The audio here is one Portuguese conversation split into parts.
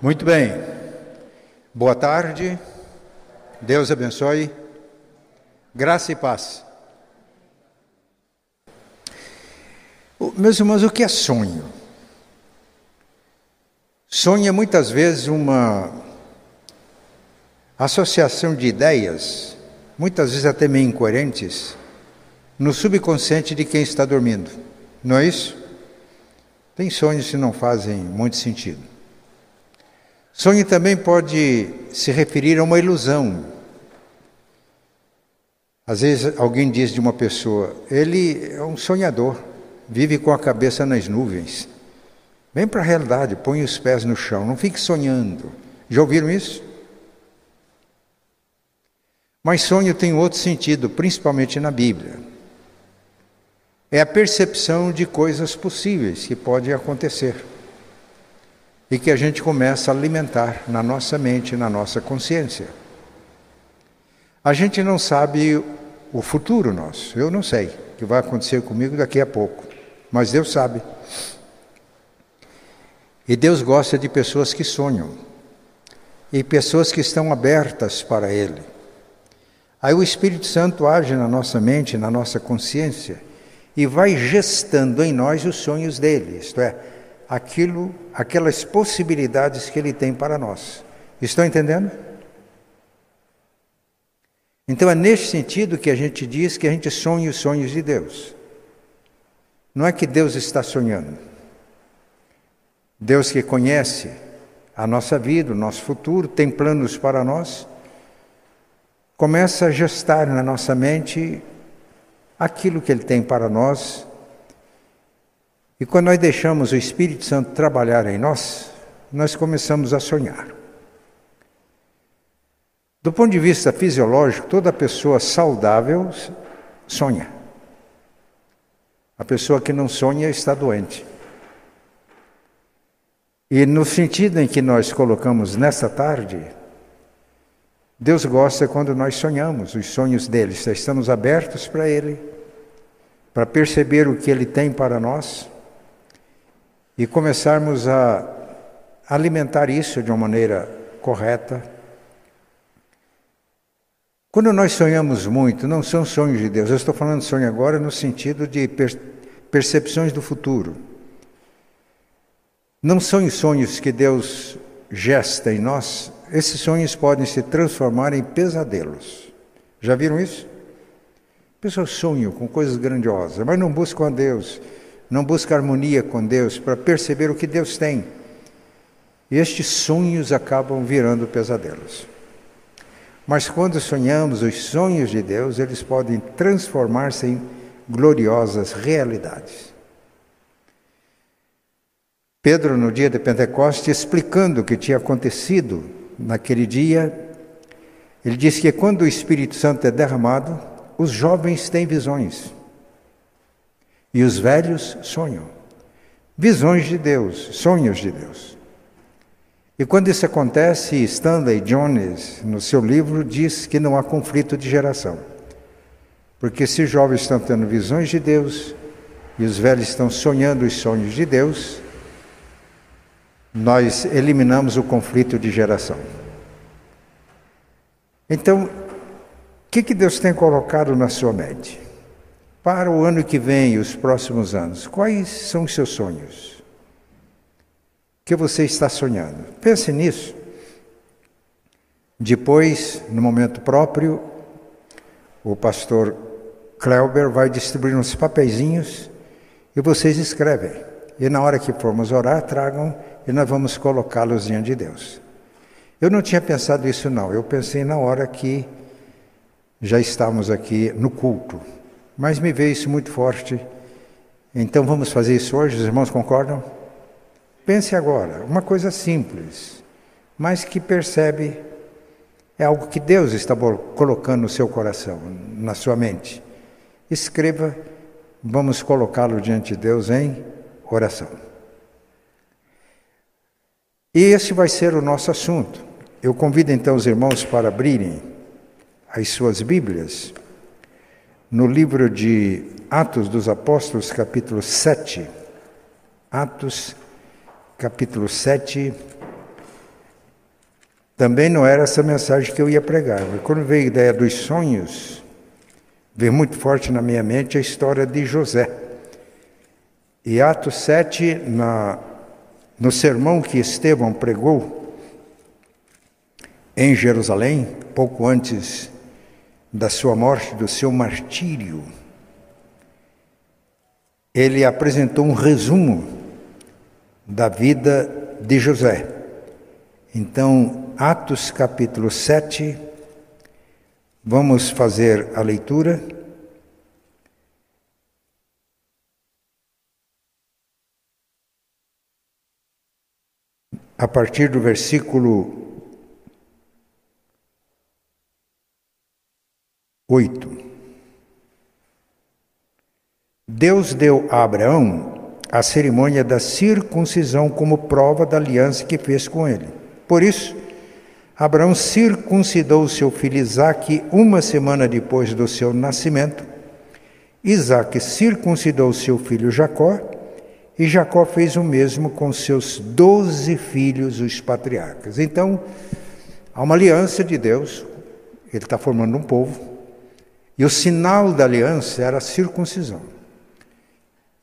Muito bem. Boa tarde. Deus abençoe. Graça e paz. Meus irmãos, o que é sonho? Sonho é muitas vezes uma associação de ideias, muitas vezes até meio incoerentes, no subconsciente de quem está dormindo. Não é isso? Tem sonhos que não fazem muito sentido. Sonho também pode se referir a uma ilusão. Às vezes alguém diz de uma pessoa, ele é um sonhador, vive com a cabeça nas nuvens. Vem para a realidade, põe os pés no chão, não fique sonhando. Já ouviram isso? Mas sonho tem outro sentido, principalmente na Bíblia. É a percepção de coisas possíveis que podem acontecer e que a gente começa a alimentar na nossa mente, na nossa consciência. A gente não sabe o futuro nosso, eu não sei o que vai acontecer comigo daqui a pouco, mas Deus sabe. E Deus gosta de pessoas que sonham e pessoas que estão abertas para Ele. Aí o Espírito Santo age na nossa mente, na nossa consciência e vai gestando em nós os sonhos dele, isto é, aquilo, aquelas possibilidades que ele tem para nós. Estão entendendo? Então é neste sentido que a gente diz que a gente sonha os sonhos de Deus. Não é que Deus está sonhando. Deus que conhece a nossa vida, o nosso futuro, tem planos para nós, começa a gestar na nossa mente aquilo que Ele tem para nós e quando nós deixamos o Espírito Santo trabalhar em nós, nós começamos a sonhar. Do ponto de vista fisiológico, toda pessoa saudável sonha. A pessoa que não sonha está doente. E no sentido em que nós colocamos nessa tarde, Deus gosta quando nós sonhamos os sonhos dele, estamos abertos para ele, para perceber o que ele tem para nós e começarmos a alimentar isso de uma maneira correta. Quando nós sonhamos muito, não são sonhos de Deus, eu estou falando de sonho agora no sentido de percepções do futuro. Não são sonhos que Deus gesta em nós, esses sonhos podem se transformar em pesadelos. Já viram isso? Pessoas sonham com coisas grandiosas, mas não buscam a Deus não busca harmonia com Deus para perceber o que Deus tem. Estes sonhos acabam virando pesadelos. Mas quando sonhamos os sonhos de Deus, eles podem transformar-se em gloriosas realidades. Pedro, no dia de Pentecostes, explicando o que tinha acontecido naquele dia, ele disse que quando o Espírito Santo é derramado, os jovens têm visões. E os velhos sonham. Visões de Deus, sonhos de Deus. E quando isso acontece, Stanley Jones, no seu livro, diz que não há conflito de geração. Porque se os jovens estão tendo visões de Deus e os velhos estão sonhando os sonhos de Deus, nós eliminamos o conflito de geração. Então, o que, que Deus tem colocado na sua mente? Para o ano que vem e os próximos anos? Quais são os seus sonhos? O que você está sonhando? Pense nisso. Depois, no momento próprio, o pastor Kleuber vai distribuir uns papeizinhos e vocês escrevem. E na hora que formos orar, tragam e nós vamos colocá-los diante de Deus. Eu não tinha pensado isso não, eu pensei na hora que já estávamos aqui no culto. Mas me veio isso muito forte. Então vamos fazer isso hoje, os irmãos concordam? Pense agora, uma coisa simples, mas que percebe é algo que Deus está colocando no seu coração, na sua mente. Escreva, vamos colocá-lo diante de Deus em oração. E esse vai ser o nosso assunto. Eu convido então os irmãos para abrirem as suas Bíblias no livro de Atos dos Apóstolos, capítulo 7. Atos, capítulo 7. Também não era essa mensagem que eu ia pregar, mas quando veio a ideia dos sonhos, veio muito forte na minha mente a história de José. E Atos 7, na, no sermão que Estevão pregou em Jerusalém, pouco antes da sua morte, do seu martírio, ele apresentou um resumo da vida de José. Então, Atos capítulo 7, vamos fazer a leitura. A partir do versículo 8. Deus deu a Abraão a cerimônia da circuncisão como prova da aliança que fez com ele. Por isso, Abraão circuncidou seu filho Isaque uma semana depois do seu nascimento. Isaque circuncidou seu filho Jacó, e Jacó fez o mesmo com seus doze filhos, os patriarcas. Então, há uma aliança de Deus, ele está formando um povo, e o sinal da aliança era a circuncisão.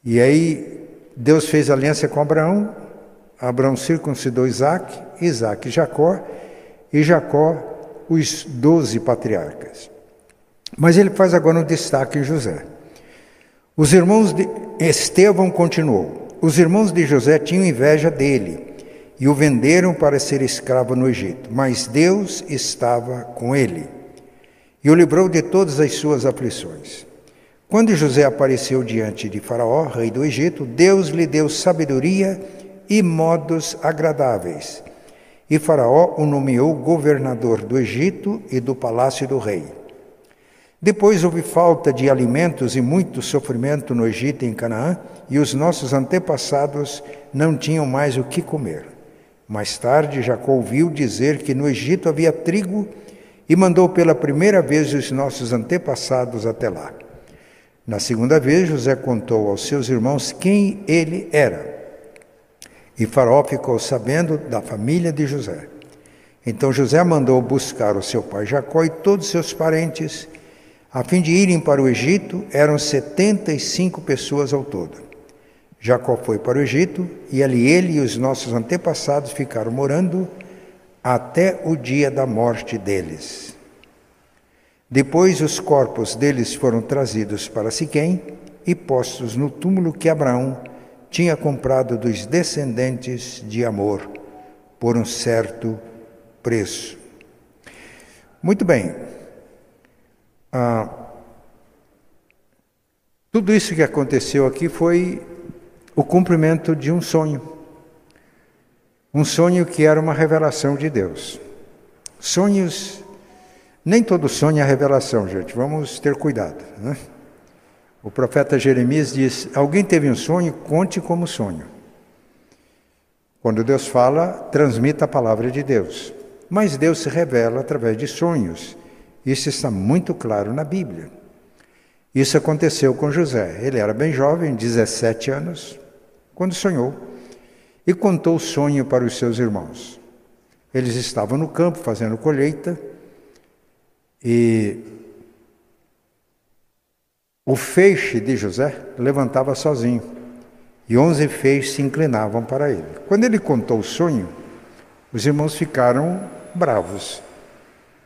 E aí Deus fez aliança com Abraão, Abraão circuncidou Isaac, Isaac Jacó, e Jacó os doze patriarcas. Mas ele faz agora um destaque em José. Os irmãos de Estevão continuou. Os irmãos de José tinham inveja dele e o venderam para ser escravo no Egito, mas Deus estava com ele e o livrou de todas as suas aflições. Quando José apareceu diante de Faraó, rei do Egito, Deus lhe deu sabedoria e modos agradáveis. E Faraó o nomeou governador do Egito e do palácio do rei. Depois houve falta de alimentos e muito sofrimento no Egito e em Canaã, e os nossos antepassados não tinham mais o que comer. Mais tarde, Jacó ouviu dizer que no Egito havia trigo e mandou pela primeira vez os nossos antepassados até lá. Na segunda vez, José contou aos seus irmãos quem ele era. E Faraó ficou sabendo da família de José. Então José mandou buscar o seu pai Jacó e todos seus parentes, a fim de irem para o Egito, eram setenta e cinco pessoas ao todo. Jacó foi para o Egito e ali ele e os nossos antepassados ficaram morando até o dia da morte deles. Depois os corpos deles foram trazidos para Siquém e postos no túmulo que Abraão tinha comprado dos descendentes de Amor por um certo preço. Muito bem. Ah, tudo isso que aconteceu aqui foi o cumprimento de um sonho. Um sonho que era uma revelação de Deus. Sonhos, nem todo sonho é revelação, gente, vamos ter cuidado. Né? O profeta Jeremias diz: Alguém teve um sonho, conte como sonho. Quando Deus fala, transmita a palavra de Deus. Mas Deus se revela através de sonhos. Isso está muito claro na Bíblia. Isso aconteceu com José. Ele era bem jovem, 17 anos, quando sonhou e contou o sonho para os seus irmãos. Eles estavam no campo fazendo colheita e o feixe de José levantava sozinho e onze feixes se inclinavam para ele. Quando ele contou o sonho, os irmãos ficaram bravos.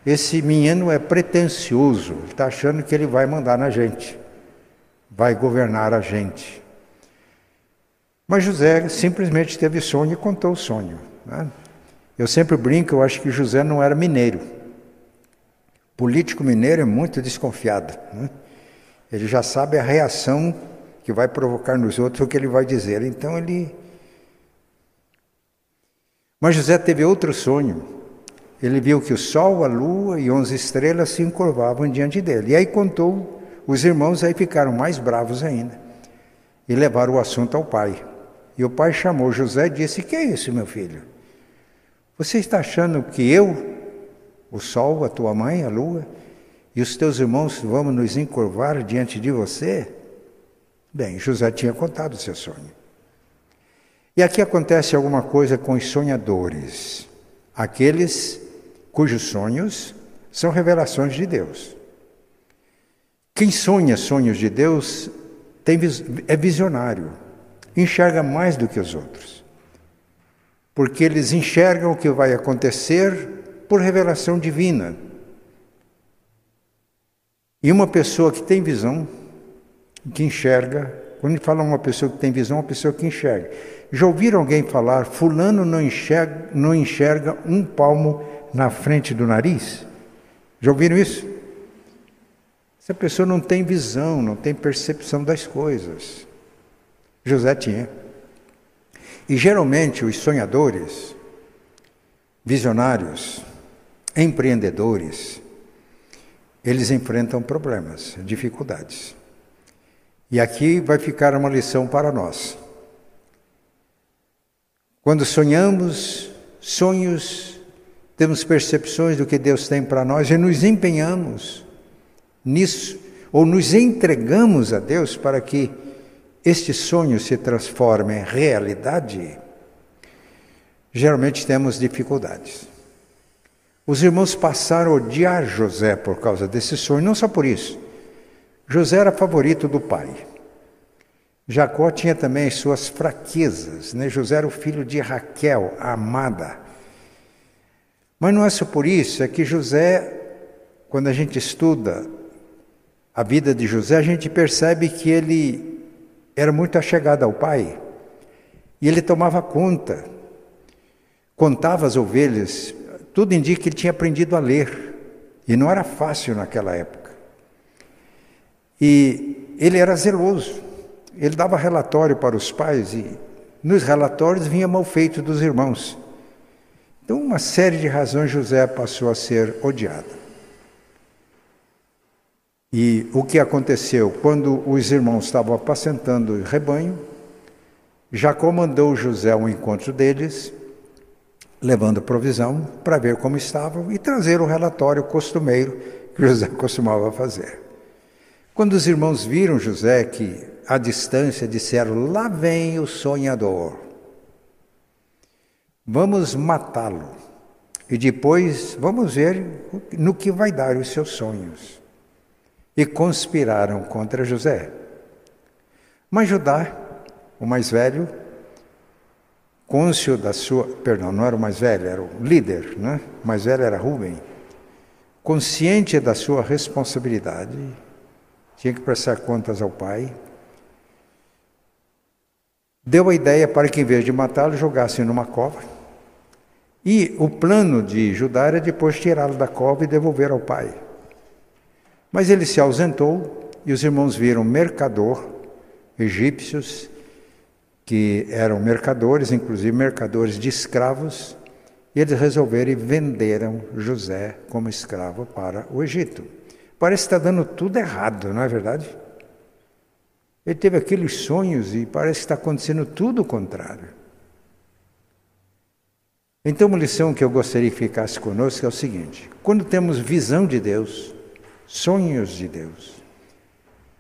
Esse menino é pretensioso, está achando que ele vai mandar na gente, vai governar a gente. Mas José simplesmente teve sonho e contou o sonho. Né? Eu sempre brinco, eu acho que José não era mineiro. Político mineiro é muito desconfiado. Né? Ele já sabe a reação que vai provocar nos outros o que ele vai dizer. Então ele. Mas José teve outro sonho. Ele viu que o sol, a lua e onze estrelas se encurvavam diante dele. E aí contou, os irmãos aí ficaram mais bravos ainda. E levaram o assunto ao pai. E o pai chamou José e disse: Que é isso, meu filho? Você está achando que eu, o sol, a tua mãe, a lua, e os teus irmãos vamos nos encurvar diante de você? Bem, José tinha contado o seu sonho. E aqui acontece alguma coisa com os sonhadores, aqueles cujos sonhos são revelações de Deus. Quem sonha sonhos de Deus tem, é visionário, enxerga mais do que os outros, porque eles enxergam o que vai acontecer por revelação divina. E uma pessoa que tem visão, que enxerga, quando fala uma pessoa que tem visão, uma pessoa que enxerga. Já ouviram alguém falar, fulano não enxerga, não enxerga um palmo na frente do nariz? Já ouviram isso? Essa pessoa não tem visão, não tem percepção das coisas. José tinha. E geralmente os sonhadores, visionários, empreendedores, eles enfrentam problemas, dificuldades. E aqui vai ficar uma lição para nós. Quando sonhamos sonhos, temos percepções do que Deus tem para nós e nos empenhamos nisso, ou nos entregamos a Deus para que este sonho se transforme em realidade, geralmente temos dificuldades. Os irmãos passaram a odiar José por causa desse sonho, não só por isso. José era favorito do pai. Jacó tinha também as suas fraquezas, né? José era o filho de Raquel, a amada. Mas não é só por isso, é que José, quando a gente estuda a vida de José, a gente percebe que ele era muito achegado ao pai. E ele tomava conta, contava as ovelhas, tudo indica que ele tinha aprendido a ler. E não era fácil naquela época. E ele era zeloso. Ele dava relatório para os pais e nos relatórios vinha mal feito dos irmãos. Então, uma série de razões, José passou a ser odiado. E o que aconteceu? Quando os irmãos estavam apacentando o rebanho, Jacó mandou José ao encontro deles, levando provisão para ver como estavam e trazer o relatório costumeiro que José costumava fazer. Quando os irmãos viram José que à distância, disseram: Lá vem o sonhador. Vamos matá-lo. E depois vamos ver no que vai dar os seus sonhos. E conspiraram contra José. Mas Judá, o mais velho, côncio da sua, perdão, não era o mais velho, era o líder, né? O mais velho era Rubem. Consciente da sua responsabilidade, tinha que prestar contas ao pai, deu a ideia para que, em vez de matá-lo, jogassem numa cova. E o plano de Judá era depois tirá-lo da cova e devolver ao pai. Mas ele se ausentou e os irmãos viram mercador, egípcios, que eram mercadores, inclusive mercadores de escravos, e eles resolveram e venderam José como escravo para o Egito. Parece que está dando tudo errado, não é verdade? Ele teve aqueles sonhos e parece que está acontecendo tudo o contrário. Então, uma lição que eu gostaria que ficasse conosco é o seguinte: quando temos visão de Deus, sonhos de Deus,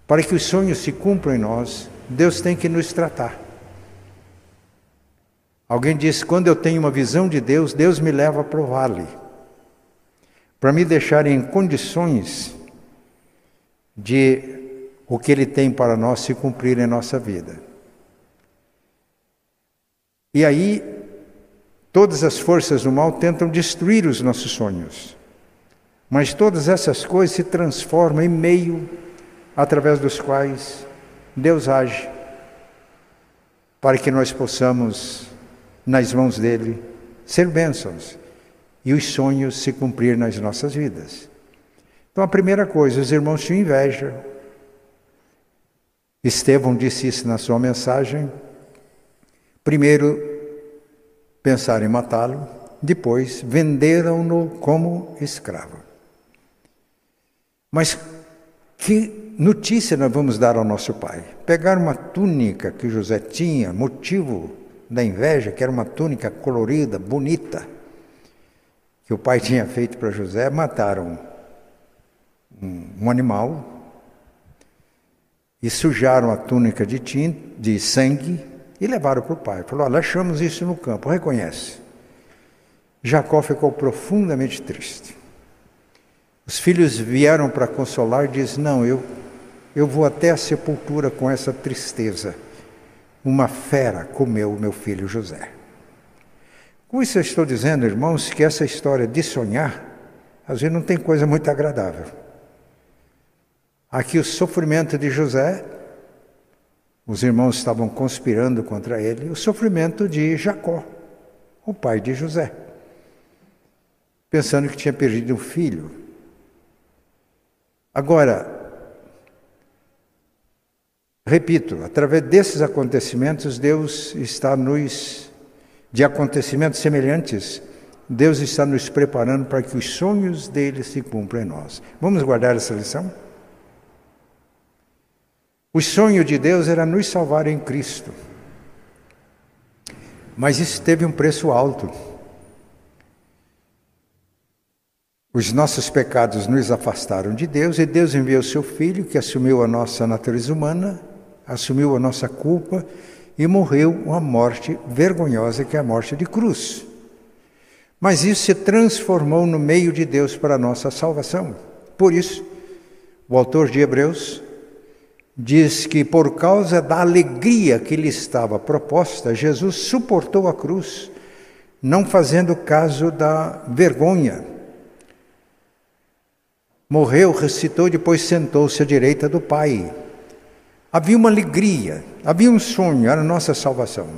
para que os sonhos se cumpram em nós, Deus tem que nos tratar. Alguém disse: quando eu tenho uma visão de Deus, Deus me leva para o vale, para me deixar em condições de o que Ele tem para nós se cumprir em nossa vida. E aí, todas as forças do mal tentam destruir os nossos sonhos, mas todas essas coisas se transformam em meio através dos quais Deus age, para que nós possamos, nas mãos dele, ser bênçãos e os sonhos se cumprir nas nossas vidas. Então, a primeira coisa, os irmãos tinham inveja, Estevão disse isso na sua mensagem. Primeiro, pensaram em matá-lo, depois, venderam-no como escravo. Mas que notícia nós vamos dar ao nosso pai? Pegaram uma túnica que José tinha, motivo da inveja, que era uma túnica colorida, bonita, que o pai tinha feito para José, mataram um, um animal, e sujaram a túnica de tinta, de sangue e levaram para o pai. Falou: Olha, achamos isso no campo, reconhece. Jacó ficou profundamente triste. Os filhos vieram para consolar e diz: "Não, eu eu vou até a sepultura com essa tristeza. Uma fera comeu meu filho José." Com isso eu estou dizendo, irmãos, que essa história de sonhar, às vezes não tem coisa muito agradável. Aqui o sofrimento de José, os irmãos estavam conspirando contra ele, o sofrimento de Jacó, o pai de José, pensando que tinha perdido um filho. Agora, repito, através desses acontecimentos, Deus está nos de acontecimentos semelhantes, Deus está nos preparando para que os sonhos dele se cumpram em nós. Vamos guardar essa lição? O sonho de Deus era nos salvar em Cristo. Mas isso teve um preço alto. Os nossos pecados nos afastaram de Deus e Deus enviou seu Filho, que assumiu a nossa natureza humana, assumiu a nossa culpa e morreu uma morte vergonhosa, que é a morte de cruz. Mas isso se transformou no meio de Deus para a nossa salvação. Por isso, o autor de Hebreus diz que por causa da alegria que lhe estava proposta, Jesus suportou a cruz, não fazendo caso da vergonha. Morreu, ressuscitou, depois sentou-se à direita do Pai. Havia uma alegria, havia um sonho, era a nossa salvação.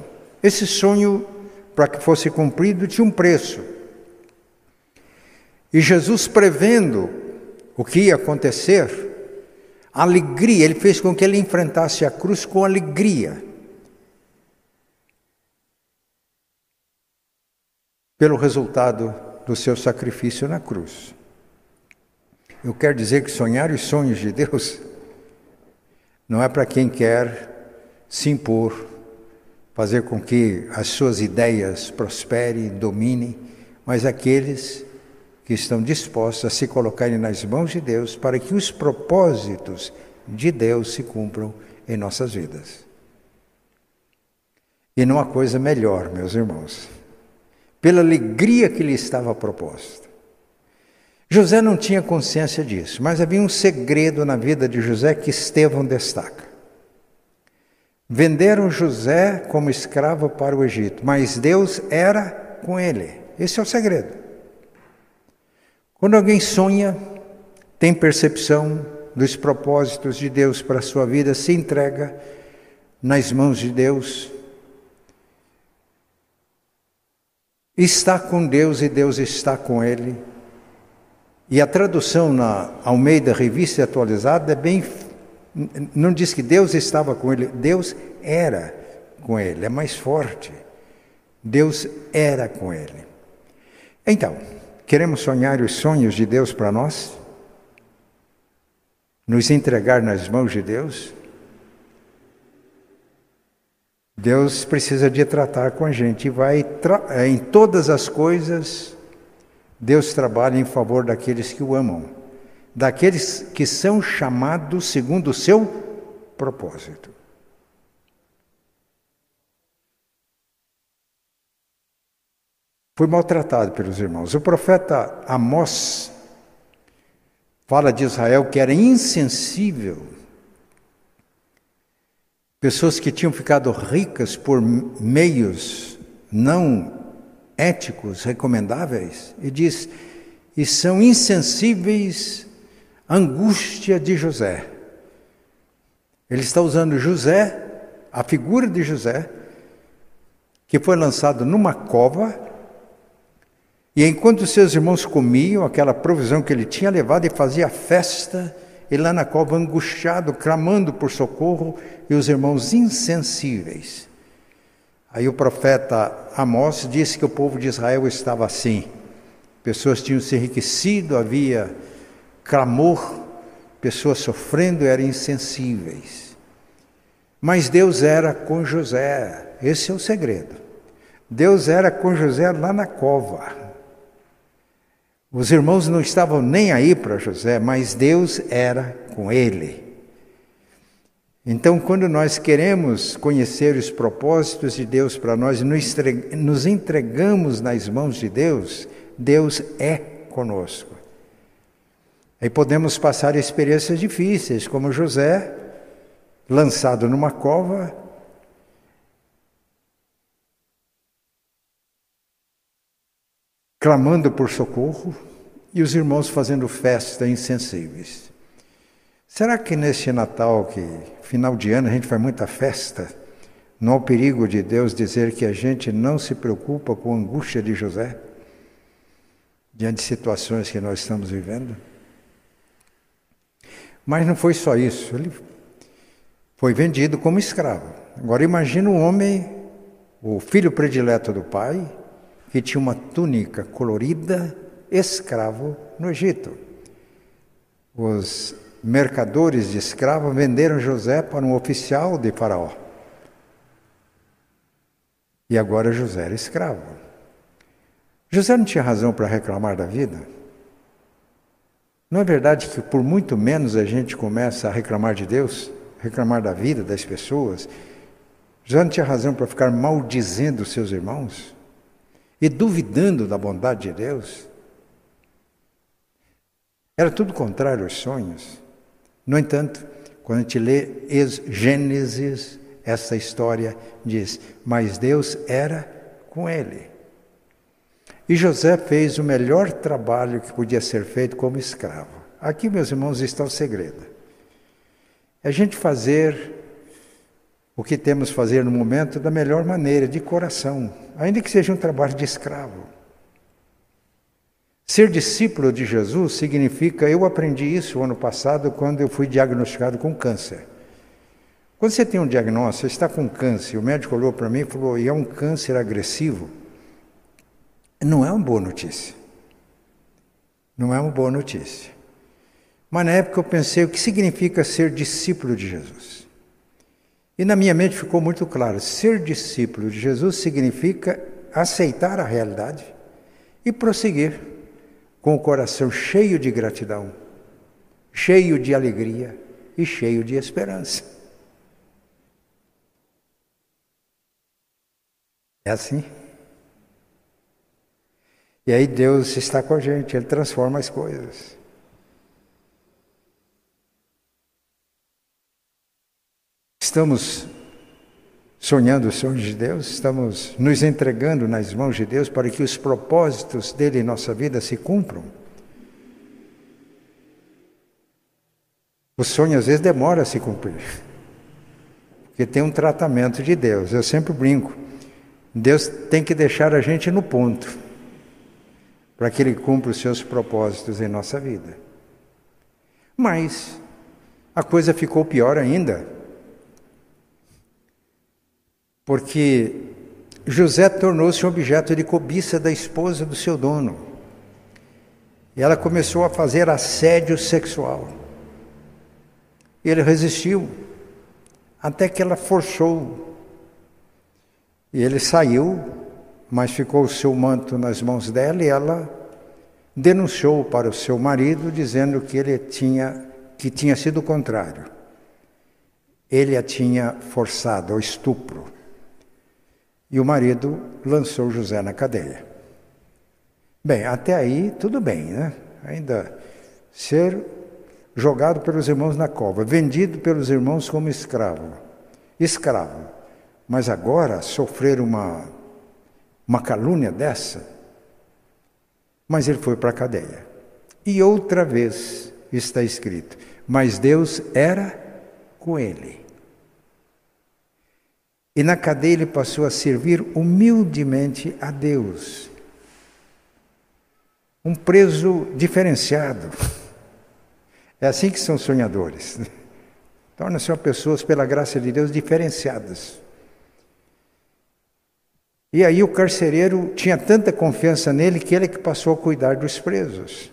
Esse sonho, para que fosse cumprido, tinha um preço. E Jesus, prevendo o que ia acontecer, a alegria, ele fez com que ele enfrentasse a cruz com alegria. Pelo resultado do seu sacrifício na cruz. Eu quero dizer que sonhar os sonhos de Deus não é para quem quer se impor, fazer com que as suas ideias prosperem, dominem, mas aqueles que estão dispostos a se colocarem nas mãos de Deus para que os propósitos de Deus se cumpram em nossas vidas. E não há coisa melhor, meus irmãos, pela alegria que lhe estava proposta. José não tinha consciência disso, mas havia um segredo na vida de José que Estevão destaca. Venderam José como escravo para o Egito, mas Deus era com ele. Esse é o segredo. Quando alguém sonha, tem percepção dos propósitos de Deus para a sua vida, se entrega nas mãos de Deus, está com Deus e Deus está com ele e a tradução na Almeida Revista Atualizada é bem. Não diz que Deus estava com ele, Deus era com ele, é mais forte. Deus era com ele. Então, queremos sonhar os sonhos de Deus para nós? Nos entregar nas mãos de Deus? Deus precisa de tratar com a gente e vai em todas as coisas Deus trabalha em favor daqueles que o amam, daqueles que são chamados segundo o seu propósito. Fui maltratado pelos irmãos. O profeta Amós fala de Israel que era insensível. Pessoas que tinham ficado ricas por meios não éticos recomendáveis, e diz: e são insensíveis à angústia de José. Ele está usando José, a figura de José, que foi lançado numa cova, e enquanto seus irmãos comiam aquela provisão que ele tinha levado e fazia festa, ele lá na cova angustiado, clamando por socorro, e os irmãos insensíveis. Aí o profeta Amós disse que o povo de Israel estava assim. Pessoas tinham se enriquecido, havia clamor, pessoas sofrendo, eram insensíveis. Mas Deus era com José, esse é o segredo. Deus era com José lá na cova. Os irmãos não estavam nem aí para José, mas Deus era com ele. Então, quando nós queremos conhecer os propósitos de Deus para nós nos entregamos nas mãos de Deus, Deus é conosco. Aí podemos passar experiências difíceis, como José, lançado numa cova, clamando por socorro, e os irmãos fazendo festa insensíveis. Será que neste Natal, que final de ano a gente faz muita festa, não há o perigo de Deus dizer que a gente não se preocupa com a angústia de José diante de situações que nós estamos vivendo? Mas não foi só isso, ele foi vendido como escravo. Agora imagina um homem, o filho predileto do pai, que tinha uma túnica colorida, escravo no Egito. Os mercadores de escravos venderam José para um oficial de Faraó. E agora José era escravo. José não tinha razão para reclamar da vida? Não é verdade que por muito menos a gente começa a reclamar de Deus, reclamar da vida das pessoas? José não tinha razão para ficar maldizendo seus irmãos e duvidando da bondade de Deus? Era tudo contrário aos sonhos. No entanto, quando a gente lê Gênesis, essa história diz: Mas Deus era com ele. E José fez o melhor trabalho que podia ser feito como escravo. Aqui, meus irmãos, está o segredo. É a gente fazer o que temos fazer no momento da melhor maneira, de coração, ainda que seja um trabalho de escravo. Ser discípulo de Jesus significa, eu aprendi isso ano passado quando eu fui diagnosticado com câncer. Quando você tem um diagnóstico, você está com câncer, o médico olhou para mim e falou, e é um câncer agressivo, não é uma boa notícia. Não é uma boa notícia. Mas na época eu pensei, o que significa ser discípulo de Jesus? E na minha mente ficou muito claro, ser discípulo de Jesus significa aceitar a realidade e prosseguir com o coração cheio de gratidão, cheio de alegria e cheio de esperança. É assim? E aí Deus está com a gente, Ele transforma as coisas. Estamos sonhando os sonhos de Deus, estamos nos entregando nas mãos de Deus para que os propósitos dele em nossa vida se cumpram. O sonho às vezes demora a se cumprir, porque tem um tratamento de Deus. Eu sempre brinco, Deus tem que deixar a gente no ponto, para que Ele cumpra os seus propósitos em nossa vida. Mas a coisa ficou pior ainda porque José tornou-se um objeto de cobiça da esposa do seu dono. E ela começou a fazer assédio sexual. Ele resistiu, até que ela forçou. E ele saiu, mas ficou o seu manto nas mãos dela e ela denunciou para o seu marido dizendo que ele tinha que tinha sido o contrário. Ele a tinha forçado ao estupro. E o marido lançou José na cadeia. Bem, até aí tudo bem, né? Ainda ser jogado pelos irmãos na cova, vendido pelos irmãos como escravo. Escravo. Mas agora sofrer uma, uma calúnia dessa. Mas ele foi para a cadeia. E outra vez está escrito: Mas Deus era com ele. E na cadeia ele passou a servir humildemente a Deus. Um preso diferenciado. É assim que são sonhadores. Tornam-se pessoas, pela graça de Deus, diferenciadas. E aí o carcereiro tinha tanta confiança nele que ele que passou a cuidar dos presos.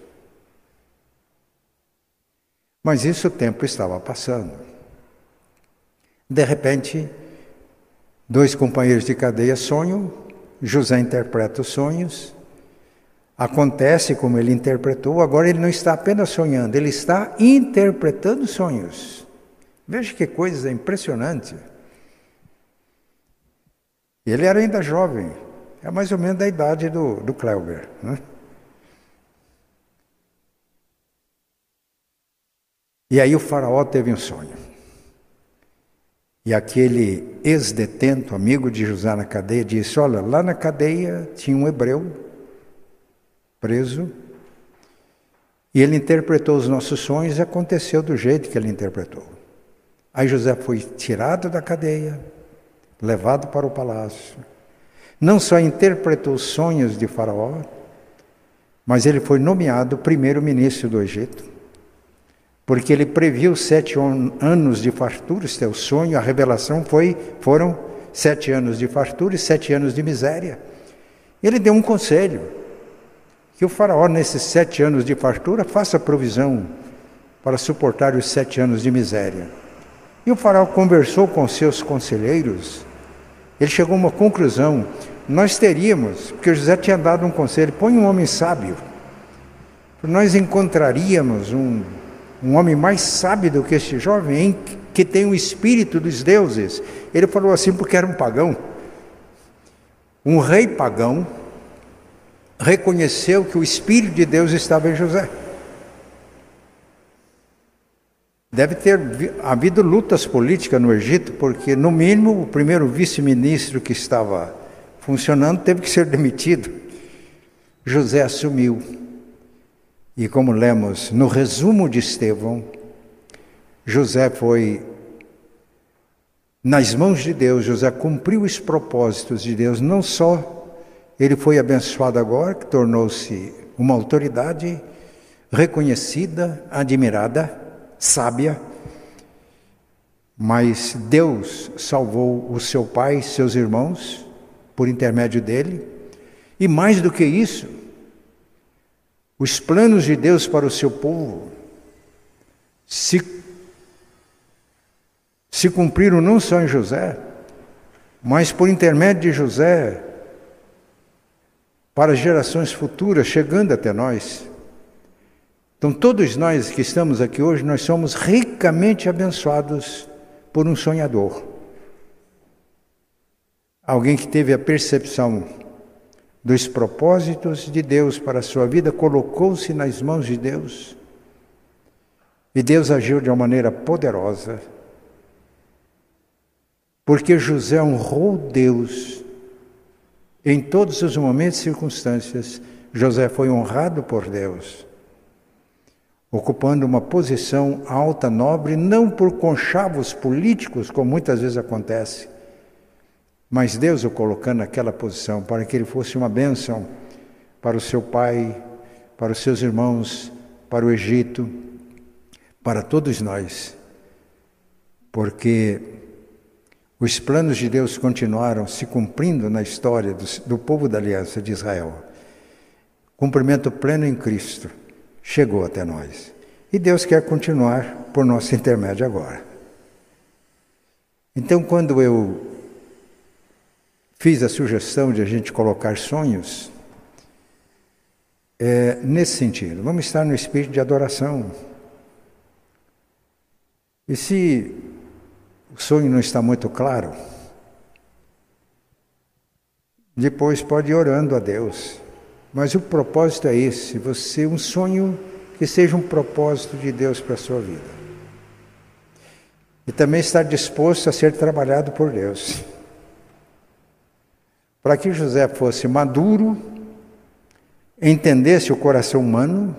Mas isso o tempo estava passando. De repente, Dois companheiros de cadeia sonham, José interpreta os sonhos, acontece como ele interpretou, agora ele não está apenas sonhando, ele está interpretando sonhos. Veja que coisa impressionante. Ele era ainda jovem, é mais ou menos da idade do, do Cleuber. Né? E aí o faraó teve um sonho. E aquele ex-detento, amigo de José na cadeia, disse: Olha, lá na cadeia tinha um hebreu preso, e ele interpretou os nossos sonhos e aconteceu do jeito que ele interpretou. Aí José foi tirado da cadeia, levado para o palácio. Não só interpretou os sonhos de Faraó, mas ele foi nomeado primeiro-ministro do Egito, porque ele previu sete anos de fartura, esse é o sonho, a revelação foi, foram sete anos de fartura e sete anos de miséria. Ele deu um conselho, que o faraó, nesses sete anos de fartura, faça provisão para suportar os sete anos de miséria. E o faraó conversou com seus conselheiros ele chegou a uma conclusão. Nós teríamos, porque José tinha dado um conselho: põe um homem sábio. Nós encontraríamos um, um homem mais sábio do que este jovem, hein, que tem o espírito dos deuses. Ele falou assim porque era um pagão. Um rei pagão reconheceu que o espírito de Deus estava em José. Deve ter havido lutas políticas no Egito, porque, no mínimo, o primeiro vice-ministro que estava funcionando teve que ser demitido. José assumiu. E, como lemos no resumo de Estevão, José foi nas mãos de Deus, José cumpriu os propósitos de Deus, não só ele foi abençoado agora, que tornou-se uma autoridade reconhecida, admirada, sábia, mas Deus salvou o seu pai, seus irmãos, por intermédio dele, e mais do que isso, os planos de Deus para o seu povo se, se cumpriram não só em José, mas por intermédio de José, para gerações futuras, chegando até nós. Então, todos nós que estamos aqui hoje, nós somos ricamente abençoados por um sonhador. Alguém que teve a percepção dos propósitos de Deus para a sua vida, colocou-se nas mãos de Deus. E Deus agiu de uma maneira poderosa. Porque José honrou Deus em todos os momentos e circunstâncias. José foi honrado por Deus ocupando uma posição alta, nobre, não por conchavos políticos, como muitas vezes acontece, mas Deus o colocando naquela posição para que ele fosse uma bênção para o seu pai, para os seus irmãos, para o Egito, para todos nós, porque os planos de Deus continuaram se cumprindo na história do, do povo da aliança de Israel. Cumprimento pleno em Cristo chegou até nós. E Deus quer continuar por nosso intermédio agora. Então, quando eu fiz a sugestão de a gente colocar sonhos, é nesse sentido, vamos estar no espírito de adoração. E se o sonho não está muito claro, depois pode ir orando a Deus. Mas o propósito é esse: você um sonho que seja um propósito de Deus para a sua vida. E também estar disposto a ser trabalhado por Deus. Para que José fosse maduro, entendesse o coração humano,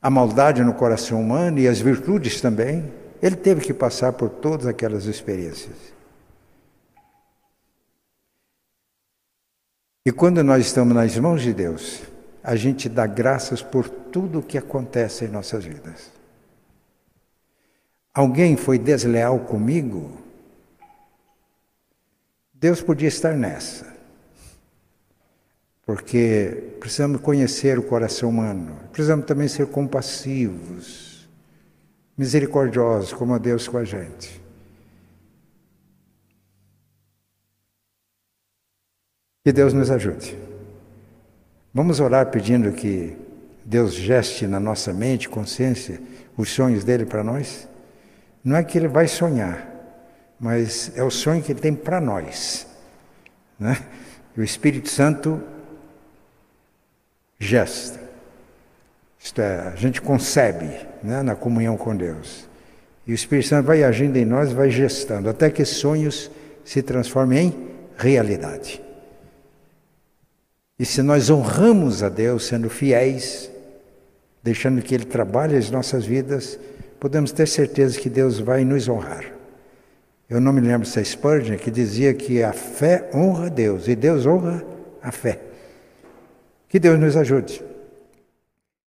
a maldade no coração humano e as virtudes também, ele teve que passar por todas aquelas experiências. E quando nós estamos nas mãos de Deus, a gente dá graças por tudo o que acontece em nossas vidas. Alguém foi desleal comigo? Deus podia estar nessa. Porque precisamos conhecer o coração humano, precisamos também ser compassivos, misericordiosos, como a Deus com a gente. Que Deus nos ajude. Vamos orar pedindo que Deus geste na nossa mente, consciência, os sonhos dele para nós? Não é que ele vai sonhar, mas é o sonho que ele tem para nós. Né? E o Espírito Santo gesta. Isto é, a gente concebe né, na comunhão com Deus. E o Espírito Santo vai agindo em nós, vai gestando, até que sonhos se transformem em realidade. E se nós honramos a Deus sendo fiéis, deixando que Ele trabalhe as nossas vidas, podemos ter certeza que Deus vai nos honrar. Eu não me lembro se é Spurgeon que dizia que a fé honra Deus e Deus honra a fé. Que Deus nos ajude.